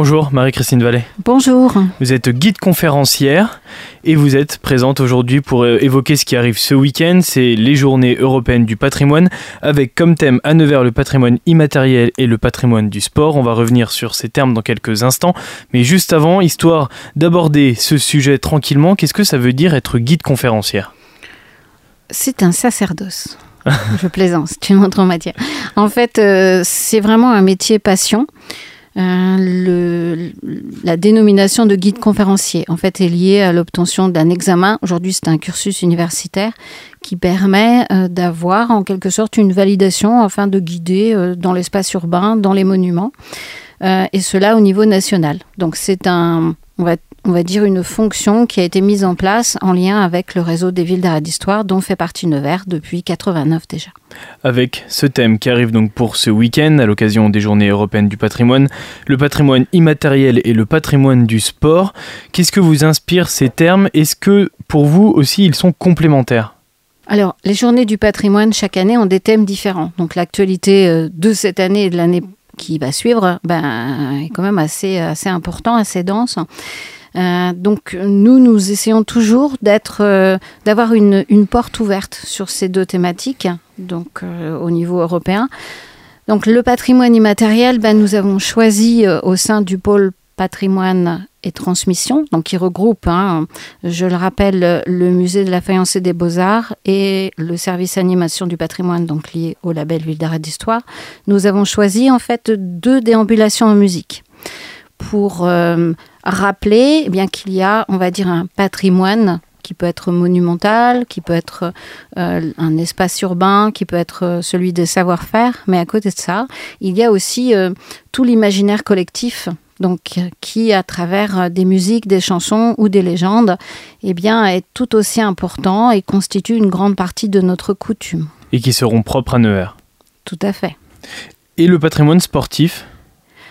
Bonjour Marie-Christine Vallée. Bonjour. Vous êtes guide conférencière et vous êtes présente aujourd'hui pour euh, évoquer ce qui arrive ce week-end. C'est les journées européennes du patrimoine avec comme thème à Nevers le patrimoine immatériel et le patrimoine du sport. On va revenir sur ces termes dans quelques instants. Mais juste avant, histoire d'aborder ce sujet tranquillement, qu'est-ce que ça veut dire être guide conférencière? C'est un sacerdoce. Je plaisante, c'est une autre matière. En fait, euh, c'est vraiment un métier passion. Euh, le, la dénomination de guide conférencier, en fait, est liée à l'obtention d'un examen. Aujourd'hui, c'est un cursus universitaire qui permet euh, d'avoir en quelque sorte une validation afin de guider euh, dans l'espace urbain, dans les monuments, et cela au niveau national. Donc, c'est un, on va dire, une fonction qui a été mise en place en lien avec le réseau des villes d'arrêt d'histoire dont fait partie Nevers depuis 89 déjà. Avec ce thème qui arrive donc pour ce week-end à l'occasion des journées européennes du patrimoine, le patrimoine immatériel et le patrimoine du sport, qu'est-ce que vous inspire ces termes? Est-ce que pour vous aussi ils sont complémentaires? Alors, les journées du patrimoine, chaque année, ont des thèmes différents. Donc, l'actualité euh, de cette année et de l'année qui va suivre ben, est quand même assez, assez important, assez dense. Euh, donc nous, nous essayons toujours d'être, euh, d'avoir une, porte ouverte sur ces deux thématiques, donc euh, au niveau européen. Donc le patrimoine immatériel, ben, nous avons choisi au sein du pôle patrimoine et transmission, donc qui regroupe, hein, je le rappelle, le musée de la faïence et des beaux-arts et le service animation du patrimoine, donc lié au label Ville d'arrêt d'histoire. Nous avons choisi en fait deux déambulations en musique pour rappeler eh bien qu'il y a, on va dire, un patrimoine qui peut être monumental, qui peut être euh, un espace urbain, qui peut être euh, celui des savoir-faire, mais à côté de ça, il y a aussi tout l'imaginaire collectif donc qui, à travers des musiques, des chansons ou des légendes, eh bien, est tout aussi important et constitue une grande partie de notre coutume. Et qui seront propres à Nevers. Tout à fait. Et le patrimoine sportif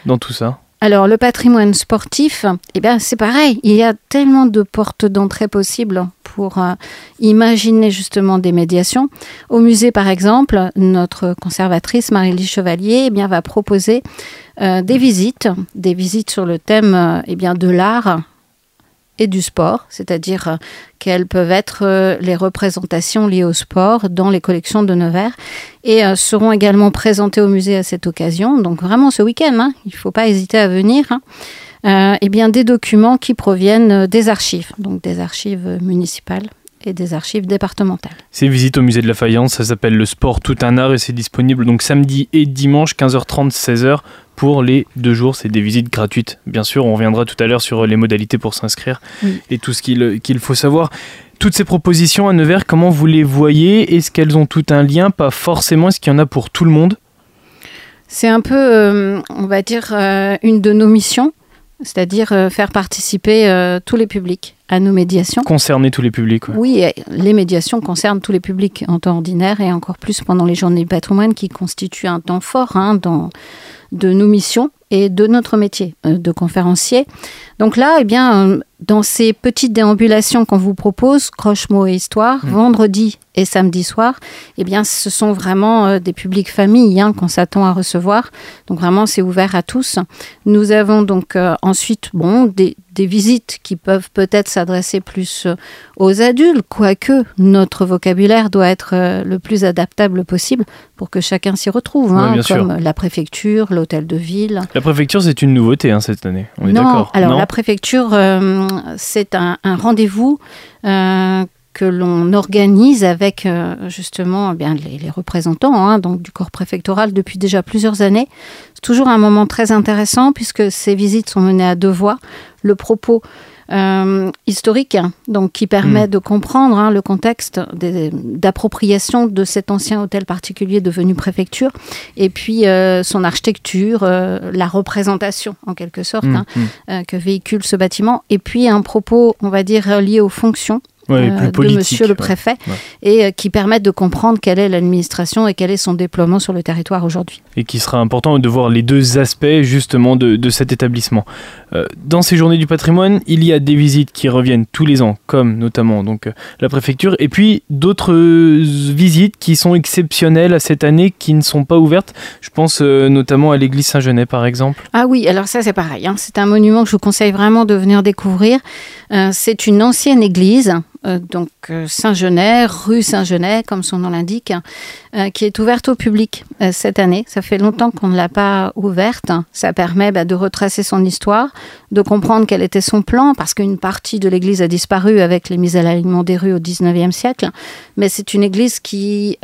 dans tout ça? Alors le patrimoine sportif, eh bien c'est pareil, il y a tellement de portes d'entrée possibles pour euh, imaginer justement des médiations. Au musée par exemple, notre conservatrice Marie-Lise Chevalier eh bien, va proposer euh, des visites, des visites sur le thème euh, eh bien, de l'art et du sport, c'est-à-dire euh, quelles peuvent être euh, les représentations liées au sport dans les collections de Nevers et euh, seront également présentées au musée à cette occasion. Donc vraiment ce week-end, hein, il ne faut pas hésiter à venir. Hein. et bien des documents qui proviennent des archives, donc des archives municipales et des archives départementales. Ces visites au musée de la Faïence, ça s'appelle le sport tout un art et c'est disponible donc samedi et dimanche 15h30 16h pour les deux jours. C'est des visites gratuites. Bien sûr, on reviendra tout à l'heure sur les modalités pour s'inscrire et tout ce qu'il faut savoir. Toutes ces propositions à Nevers, comment vous les voyez? Est-ce qu'elles ont tout un lien? Pas forcément. Est-ce qu'il y en a pour tout le monde? C'est un peu, euh, on va dire, euh, une de nos missions, c'est-à-dire euh, faire participer tous les publics à nos médiations. Concerner tous les publics. Oui, les médiations concernent tous les publics en temps ordinaire et encore plus pendant les journées du patrimoine qui constituent un temps fort hein, dans, de nos missions et de notre métier euh, de conférencier. Donc là, eh bien, euh, dans ces petites déambulations qu'on vous propose, croche-mot et histoire, mmh. vendredi et samedi soir, eh bien, ce sont vraiment euh, des publics familles hein, qu'on s'attend à recevoir. Donc vraiment, c'est ouvert à tous. Nous avons donc ensuite, bon, des, des visites qui peuvent peut-être s'adresser plus euh, aux adultes, quoique notre vocabulaire doit être euh, le plus adaptable possible pour que chacun s'y retrouve, hein, comme la préfecture, l'hôtel de ville. La préfecture, c'est une nouveauté hein, cette année, on est d'accord Alors la préfecture, euh, c'est un, rendez-vous que l'on organise avec euh, justement eh bien, les, représentants hein, donc, du corps préfectoral depuis déjà plusieurs années. C'est toujours un moment très intéressant puisque ces visites sont menées à deux voix. Le propos euh, historique, hein, donc qui permet mm. de comprendre hein, le contexte d'appropriation de cet ancien hôtel particulier devenu préfecture, et puis euh, son architecture, la représentation en quelque sorte mm, mm. que véhicule ce bâtiment, et puis un propos, on va dire, lié aux fonctions de Monsieur le Préfet et qui permettent de comprendre quelle est l'administration et quel est son déploiement sur le territoire aujourd'hui. Et qui sera important de voir les deux aspects justement de, de cet établissement. dans ces journées du patrimoine, il y a des visites qui reviennent tous les ans, comme notamment donc la préfecture, et puis d'autres visites qui sont exceptionnelles à cette année, qui ne sont pas ouvertes. Je pense notamment à l'église Saint-Genès par exemple. Ah oui, alors ça c'est pareil. Hein. C'est un monument que je vous conseille vraiment de venir découvrir. Euh, c'est une ancienne église, euh, donc euh, Saint-Genès, rue Saint-Genès, comme son nom l'indique, qui est ouverte au public cette année. Ça fait longtemps qu'on ne l'a pas ouverte. Ça permet bah, de retracer son histoire, de comprendre quel était son plan, parce qu'une partie de l'église a disparu avec les mises à l'alignement des rues au 19e siècle. Mais c'est une église qui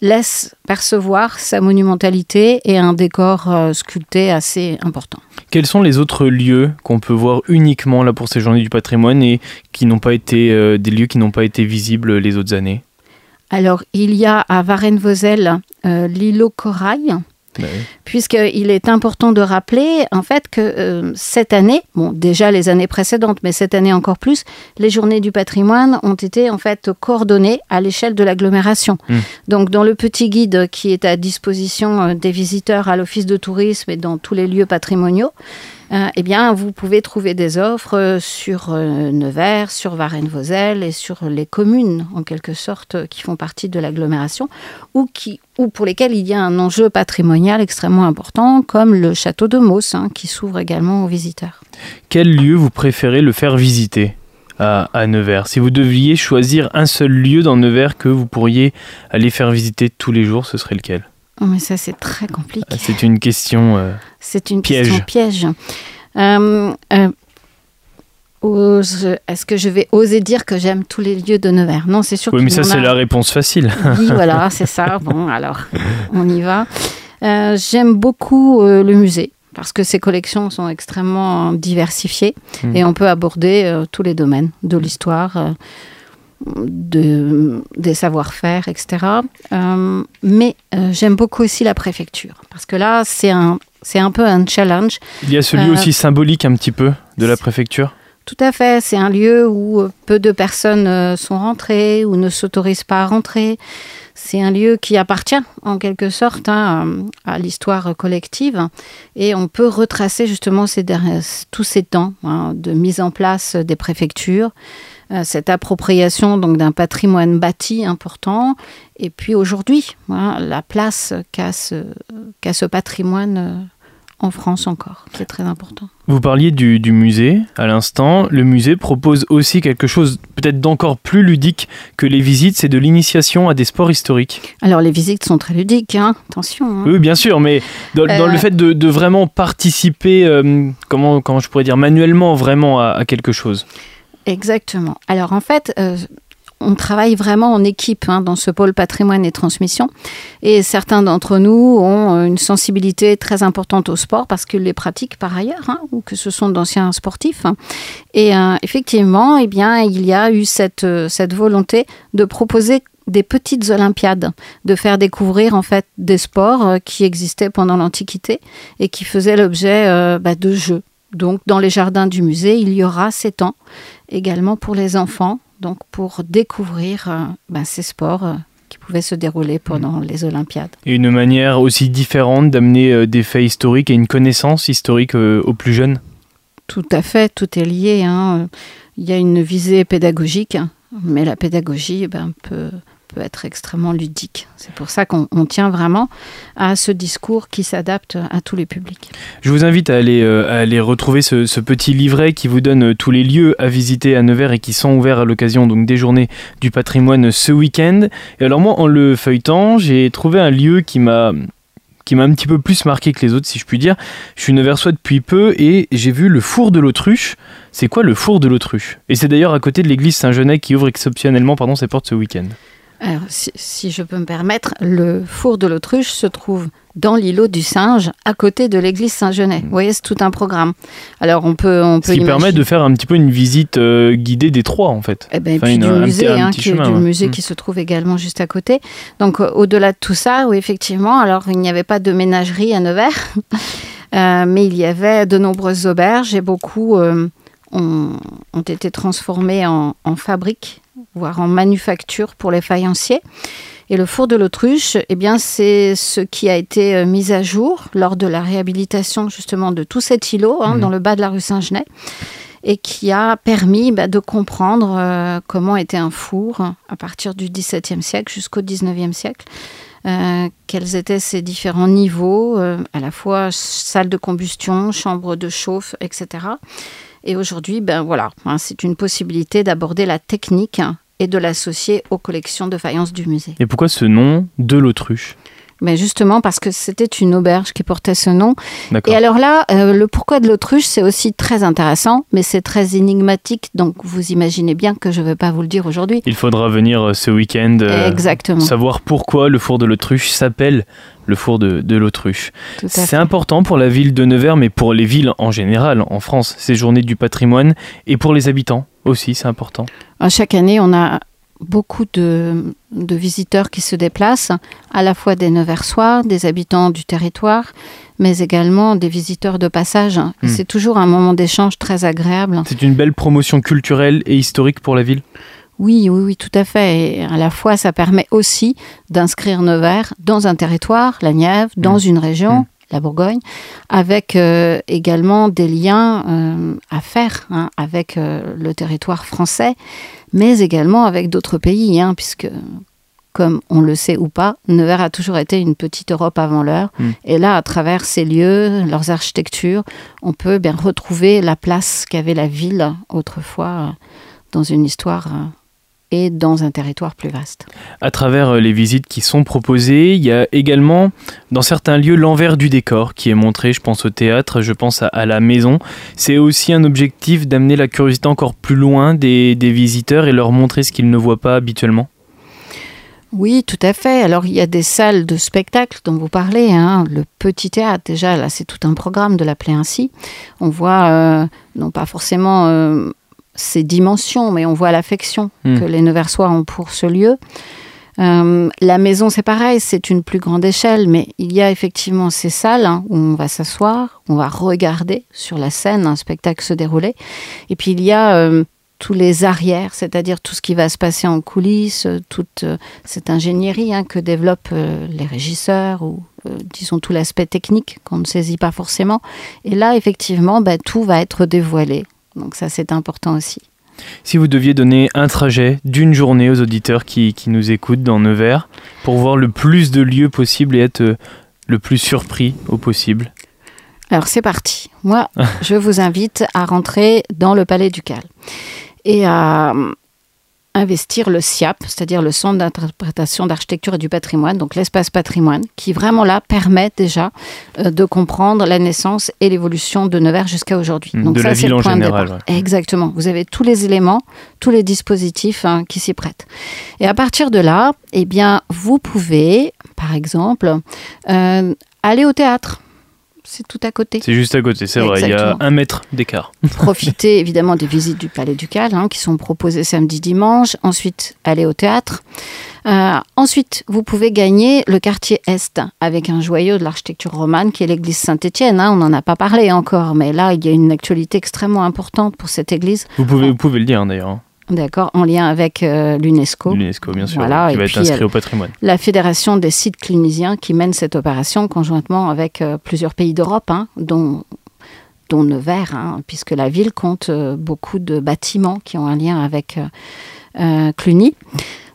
laisse percevoir sa monumentalité et un décor euh, sculpté assez important. Quels sont les autres lieux qu'on peut voir uniquement là pour ces journées du patrimoine et qui n'ont pas été euh, des lieux qui n'ont pas été visibles les autres années? Alors il y a à Varennes-Vauzelles euh, l'îlot Corail Puisqu'il est important de rappeler, en fait, que euh, cette année, bon, déjà les années précédentes, mais cette année encore plus, les journées du patrimoine ont été, en fait, coordonnées à l'échelle de l'agglomération. Hmm. Donc, dans le petit guide qui est à disposition euh, des visiteurs à l'office de tourisme et dans tous les lieux patrimoniaux, euh, eh bien, vous pouvez trouver des offres euh, sur euh, Nevers, sur Varennes-Vauzelles et sur les communes, en quelque sorte, qui font partie de l'agglomération, ou, pour lesquelles il y a un enjeu patrimonial extrêmement important, comme le château de Mauss, hein, qui s'ouvre également aux visiteurs. Quel lieu vous préférez le faire visiter à, Nevers? Si vous deviez choisir un seul lieu dans Nevers que vous pourriez aller faire visiter tous les jours, ce serait lequel? Mais ça, c'est très compliqué. Ah, c'est une question euh, C'est une piège. question piège. Euh, euh, est-ce que je vais oser dire que j'aime tous les lieux de Nevers? Non, c'est sûr. Oui, mais ça, c'est la réponse facile. oui, voilà, c'est ça. Bon, alors, on y va. j'aime beaucoup le musée parce que ses collections sont extrêmement diversifiées hmm. et on peut aborder tous les domaines de l'histoire de, des savoir-faire, etc. Euh, mais euh, j'aime beaucoup aussi la préfecture, parce que là, c'est un, c'est un peu un challenge. Il y a celui aussi euh, symbolique un petit peu de la préfecture? Tout à fait, c'est un lieu où peu de personnes sont rentrées ou ne s'autorisent pas à rentrer. C'est un lieu qui appartient en quelque sorte hein, à l'histoire collective et on peut retracer justement ces, tous ces temps hein, de mise en place des préfectures, euh, cette appropriation donc d'un patrimoine bâti important, et puis aujourd'hui, hein, la place qu'a ce, ce, patrimoine euh, en France encore, qui est très important. Vous parliez du, musée à l'instant. Le musée propose aussi quelque chose peut-être d'encore plus ludique que les visites, c'est de l'initiation à des sports historiques. Alors les visites sont très ludiques, hein attention. Hein. Oui, bien sûr, mais dans, le euh, fait de, vraiment participer, comment, comment je pourrais dire, manuellement vraiment à quelque chose. Exactement. Alors en fait, euh, on travaille vraiment en équipe hein, dans ce pôle patrimoine et transmission. Et certains d'entre nous ont une sensibilité très importante au sport parce qu'ils les pratiquent par ailleurs, hein, ou que ce sont d'anciens sportifs. Et euh, effectivement, eh bien, il y a eu cette, euh, cette volonté de proposer des petites Olympiades, de faire découvrir en fait des sports qui existaient pendant l'Antiquité et qui faisaient l'objet bah, de jeux. Donc, dans les jardins du musée, il y aura ces temps également pour les enfants, donc pour découvrir euh, ben, ces sports euh, qui pouvaient se dérouler pendant les Olympiades. Et une manière aussi différente d'amener euh, des faits historiques et une connaissance historique aux plus jeunes? Tout à fait, tout est lié. Hein. Il y a une visée pédagogique, mais la pédagogie ben, peut peut être extrêmement ludique. C'est pour ça qu'on tient vraiment à ce discours qui s'adapte à tous les publics. Je vous invite à aller, euh, retrouver ce, petit livret qui vous donne euh, tous les lieux à visiter à Nevers et qui sont ouverts à l'occasion donc des journées du patrimoine ce week-end. Et alors moi, en le feuilletant, j'ai trouvé un lieu qui m'a qui m'a un petit peu plus marqué que les autres, si je puis dire. Je suis neversois depuis peu et j'ai vu le four de l'autruche. C'est quoi le four de l'autruche? Et c'est d'ailleurs à côté de l'église Saint-Genet qui ouvre exceptionnellement pardon, ses portes ce week-end. Alors, si, je peux me permettre, le four de l'autruche se trouve dans l'îlot du singe, à côté de l'église Saint-Genet. Vous voyez, c'est tout un programme. Alors, on peut, on peut Ce qui permet de faire un petit peu une visite euh, guidée des trois, en fait. Eh ben, et puis du musée, hein, qui, du musée mm. qui se trouve également juste à côté. Donc, euh, au-delà de tout ça, oui, effectivement, alors il n'y avait pas de ménagerie à Nevers, euh, mais il y avait de nombreuses auberges et beaucoup ont, ont été transformés en, en fabrique, voire en manufacture pour les faïenciers. Et le four de l'autruche, eh bien, c'est ce qui a été euh, mis à jour lors de la réhabilitation justement de tout cet îlot hein, Mhm. dans le bas de la rue Saint-Genès et qui a permis bah, de comprendre euh, comment était un four à partir du XVIIe siècle jusqu'au XIXe siècle. Euh, quels étaient ces différents niveaux, euh, à la fois salle de combustion, chambre de chauffe, etc. Et aujourd'hui, ben voilà, hein, c'est une possibilité d'aborder la technique hein, et de l'associer aux collections de faïence du musée. Et pourquoi ce nom de l'autruche? Mais justement parce que c'était une auberge qui portait ce nom. Et alors là, euh, le pourquoi de l'autruche, c'est aussi très intéressant, mais c'est très énigmatique, donc vous imaginez bien que je ne vais pas vous le dire aujourd'hui. Il faudra venir euh, ce week-end euh, savoir pourquoi le four de l'autruche s'appelle le four de, de l'autruche. C'est important pour la ville de Nevers, mais pour les villes en général en France, ces journées du patrimoine, et pour les habitants aussi, c'est important. Euh, Chaque année, on a beaucoup de, de visiteurs qui se déplacent, à la fois des Neversois, des habitants du territoire, mais également des visiteurs de passage. Hmm. C'est toujours un moment d'échange très agréable. C'est une belle promotion culturelle et historique pour la ville? Oui, oui, oui, tout à fait. Et à la fois, ça permet aussi d'inscrire Nevers dans un territoire, la Nièvre, dans Mm. une région, Mm. la Bourgogne, avec euh, également des liens euh, à faire hein, avec euh, le territoire français, mais également avec d'autres pays, hein, puisque, comme on le sait ou pas, Nevers a toujours été une petite Europe avant l'heure. Mm. Et là, à travers ces lieux, leurs architectures, on peut bien retrouver la place qu'avait la ville autrefois dans une histoire et dans un territoire plus vaste. À travers euh, les visites qui sont proposées, il y a également dans certains lieux l'envers du décor qui est montré. Je pense au théâtre, je pense à, à la maison. C'est aussi un objectif d'amener la curiosité encore plus loin des, des visiteurs et leur montrer ce qu'ils ne voient pas habituellement. Oui, tout à fait. Alors, il y a des salles de spectacle dont vous parlez. hein. Le petit théâtre, déjà, là, c'est tout un programme de l'appeler ainsi. On voit, euh, non pas forcément euh, ses dimensions, mais on voit l'affection Hmm. que les Neversois ont pour ce lieu. Euh, la maison, c'est pareil, c'est une plus grande échelle, mais il y a effectivement ces salles hein, où on va s'asseoir, on va regarder sur la scène un spectacle se dérouler. Et puis il y a euh, tous les arrières, c'est-à-dire tout ce qui va se passer en coulisses, euh, toute euh, cette ingénierie hein, que développent les régisseurs ou disons tout l'aspect technique qu'on ne saisit pas forcément. Et là, effectivement, bah, tout va être dévoilé. Donc ça, c'est important aussi. Si vous deviez donner un trajet d'une journée aux auditeurs qui, qui nous écoutent dans Nevers pour voir le plus de lieux possible et être euh, le plus surpris au possible. Alors c'est parti. Moi, je vous invite à rentrer dans le Palais Ducal et à euh, investir le SIAP, c'est-à-dire le Centre d'interprétation d'architecture et du patrimoine, donc l'espace patrimoine, qui vraiment là permet déjà euh, de comprendre la naissance et l'évolution de Nevers jusqu'à aujourd'hui. Mm, Donc de ça, c'est le point de départ. Exactement. Vous avez tous les éléments, tous les dispositifs hein, qui s'y prêtent. Et à partir de là, eh bien, vous pouvez, par exemple, euh, aller au théâtre. C'est tout à côté. C'est juste à côté, c'est vrai, il y a un mètre d'écart. Profitez évidemment des visites du Palais Ducal hein, qui sont proposées samedi, dimanche. Ensuite, aller au théâtre. Euh, ensuite, vous pouvez gagner le quartier Est avec un joyau de l'architecture romane qui est l'église Saint-Étienne. hein. On n'en a pas parlé encore, mais là, il y a une actualité extrêmement importante pour cette église. Vous pouvez, vous pouvez le dire hein, d'ailleurs, D'accord, en lien avec euh, l'UNESCO. l'UNESCO bien sûr, Voilà, qui et va être inscrit euh, au patrimoine. la Fédération des sites clinisiens qui mène cette opération conjointement avec euh, plusieurs pays d'Europe, hein, dont, dont Nevers, hein, puisque la ville compte euh, beaucoup de bâtiments qui ont un lien avec Cluny.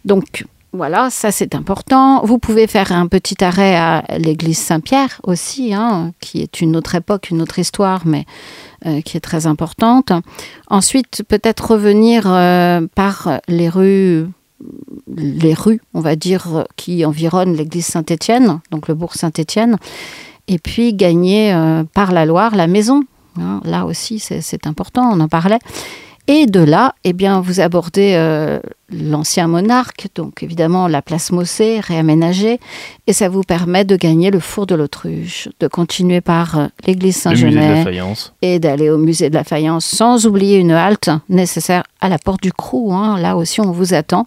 Donc voilà, ça c'est important. Vous pouvez faire un petit arrêt à l'église Saint-Pierre aussi, hein, qui est une autre époque, une autre histoire, mais euh, qui est très importante. Ensuite, peut-être revenir euh, par les rues les rues, on va dire, qui environnent l'église Saint-Étienne, donc le bourg Saint-Étienne, et puis gagner euh, par la Loire la maison. hein. là aussi, c'est c'est important, on en parlait. Et de là, eh bien, vous abordez euh, l'ancien monarque, donc évidemment la place Mossé, réaménagée, et ça vous permet de gagner le four de l'autruche, de continuer par euh, l'église Saint-Genès et d'aller au musée de la faïence, sans oublier une halte nécessaire à la porte du Crou. hein. Là aussi, on vous attend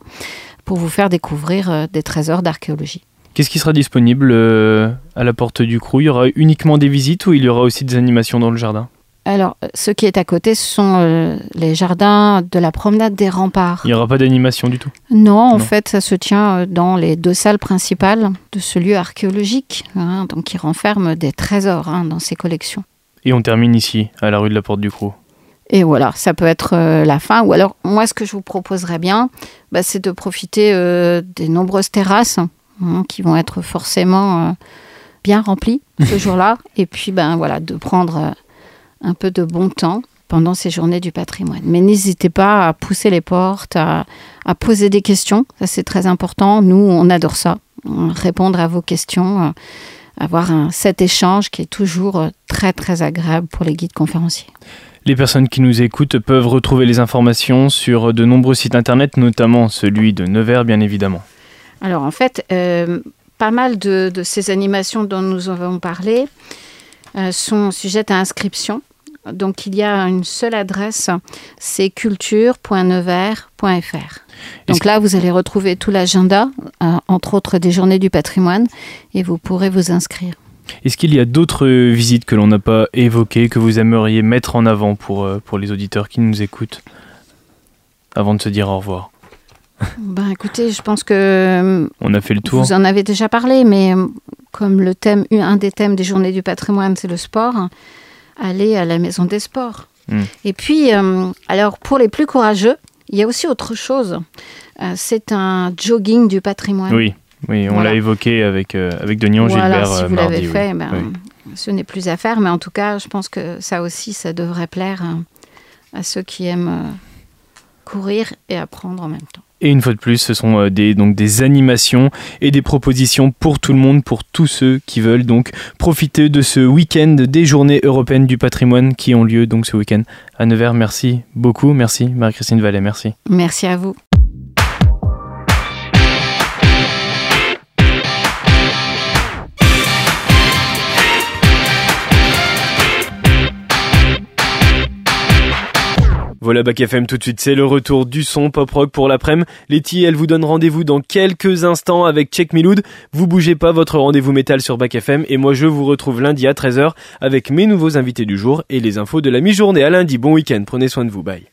pour vous faire découvrir euh, des trésors d'archéologie. Qu'est-ce qui sera disponible euh, à la porte du Crou? Il y aura uniquement des visites ou il y aura aussi des animations dans le jardin? Alors, ce qui est à côté, ce sont euh, les jardins de la promenade des remparts. Il n'y aura pas d'animation du tout? Non, en fait, ça se tient euh, dans les deux salles principales de ce lieu archéologique, hein, donc qui renferme des trésors hein, dans ses collections. Et on termine ici, à la rue de la Porte du Crou. Et voilà, ça peut être euh, la fin. Ou alors, moi, ce que je vous proposerais bien, bah, c'est de profiter des nombreuses terrasses hein, qui vont être forcément bien remplies ce jour-là. Et puis, ben voilà, de prendre un peu de bon temps pendant ces journées du patrimoine. Mais n'hésitez pas à pousser les portes, à, poser des questions. Ça, c'est très important. Nous, on adore ça. Répondre à vos questions, euh, avoir un, cet échange qui est toujours euh, très, très agréable pour les guides conférenciers. Les personnes qui nous écoutent peuvent retrouver les informations sur de nombreux sites internet, notamment celui de Nevers, bien évidemment. Alors, en fait, euh, pas mal de, ces animations dont nous avons parlé sont sujettes à inscription. Donc il y a une seule adresse, c'est culture.nevers.fr. Donc là, vous allez retrouver tout l'agenda, euh, entre autres des journées du patrimoine, et vous pourrez vous inscrire. Est-ce qu'il y a d'autres visites que l'on n'a pas évoquées, que vous aimeriez mettre en avant pour, euh, pour les auditeurs qui nous écoutent, avant de se dire au revoir? Ben, écoutez, je pense que on a fait le tour. Vous en avez déjà parlé, mais comme le thème, un des thèmes des Journées du patrimoine, c'est le sport, aller à la maison des sports. Hmm. Et puis, euh, alors pour les plus courageux, il y a aussi autre chose. Euh, c'est un jogging du patrimoine. Oui, oui on l'a évoqué avec, euh, avec Denis voilà, Si vous l'avez fait, ben, ce n'est plus à faire. Mais en tout cas, je pense que ça aussi, ça devrait plaire à ceux qui aiment courir et apprendre en même temps. Et une fois de plus, ce sont euh, des, donc des animations et des propositions pour tout le monde, pour tous ceux qui veulent donc profiter de ce week-end des journées européennes du patrimoine qui ont lieu donc ce week-end à Nevers. Merci beaucoup. Merci Marie-Christine Vallet. Merci. Merci à vous. Voilà Bac FM tout de suite, c'est le retour du son pop rock pour l'après-midi. Letty, elle vous donne rendez-vous dans quelques instants avec Check Miloud. Vous bougez pas votre rendez-vous métal sur Bac FM et moi je vous retrouve lundi à 13h avec mes nouveaux invités du jour et les infos de la mi-journée. À lundi, bon week-end, prenez soin de vous, bye.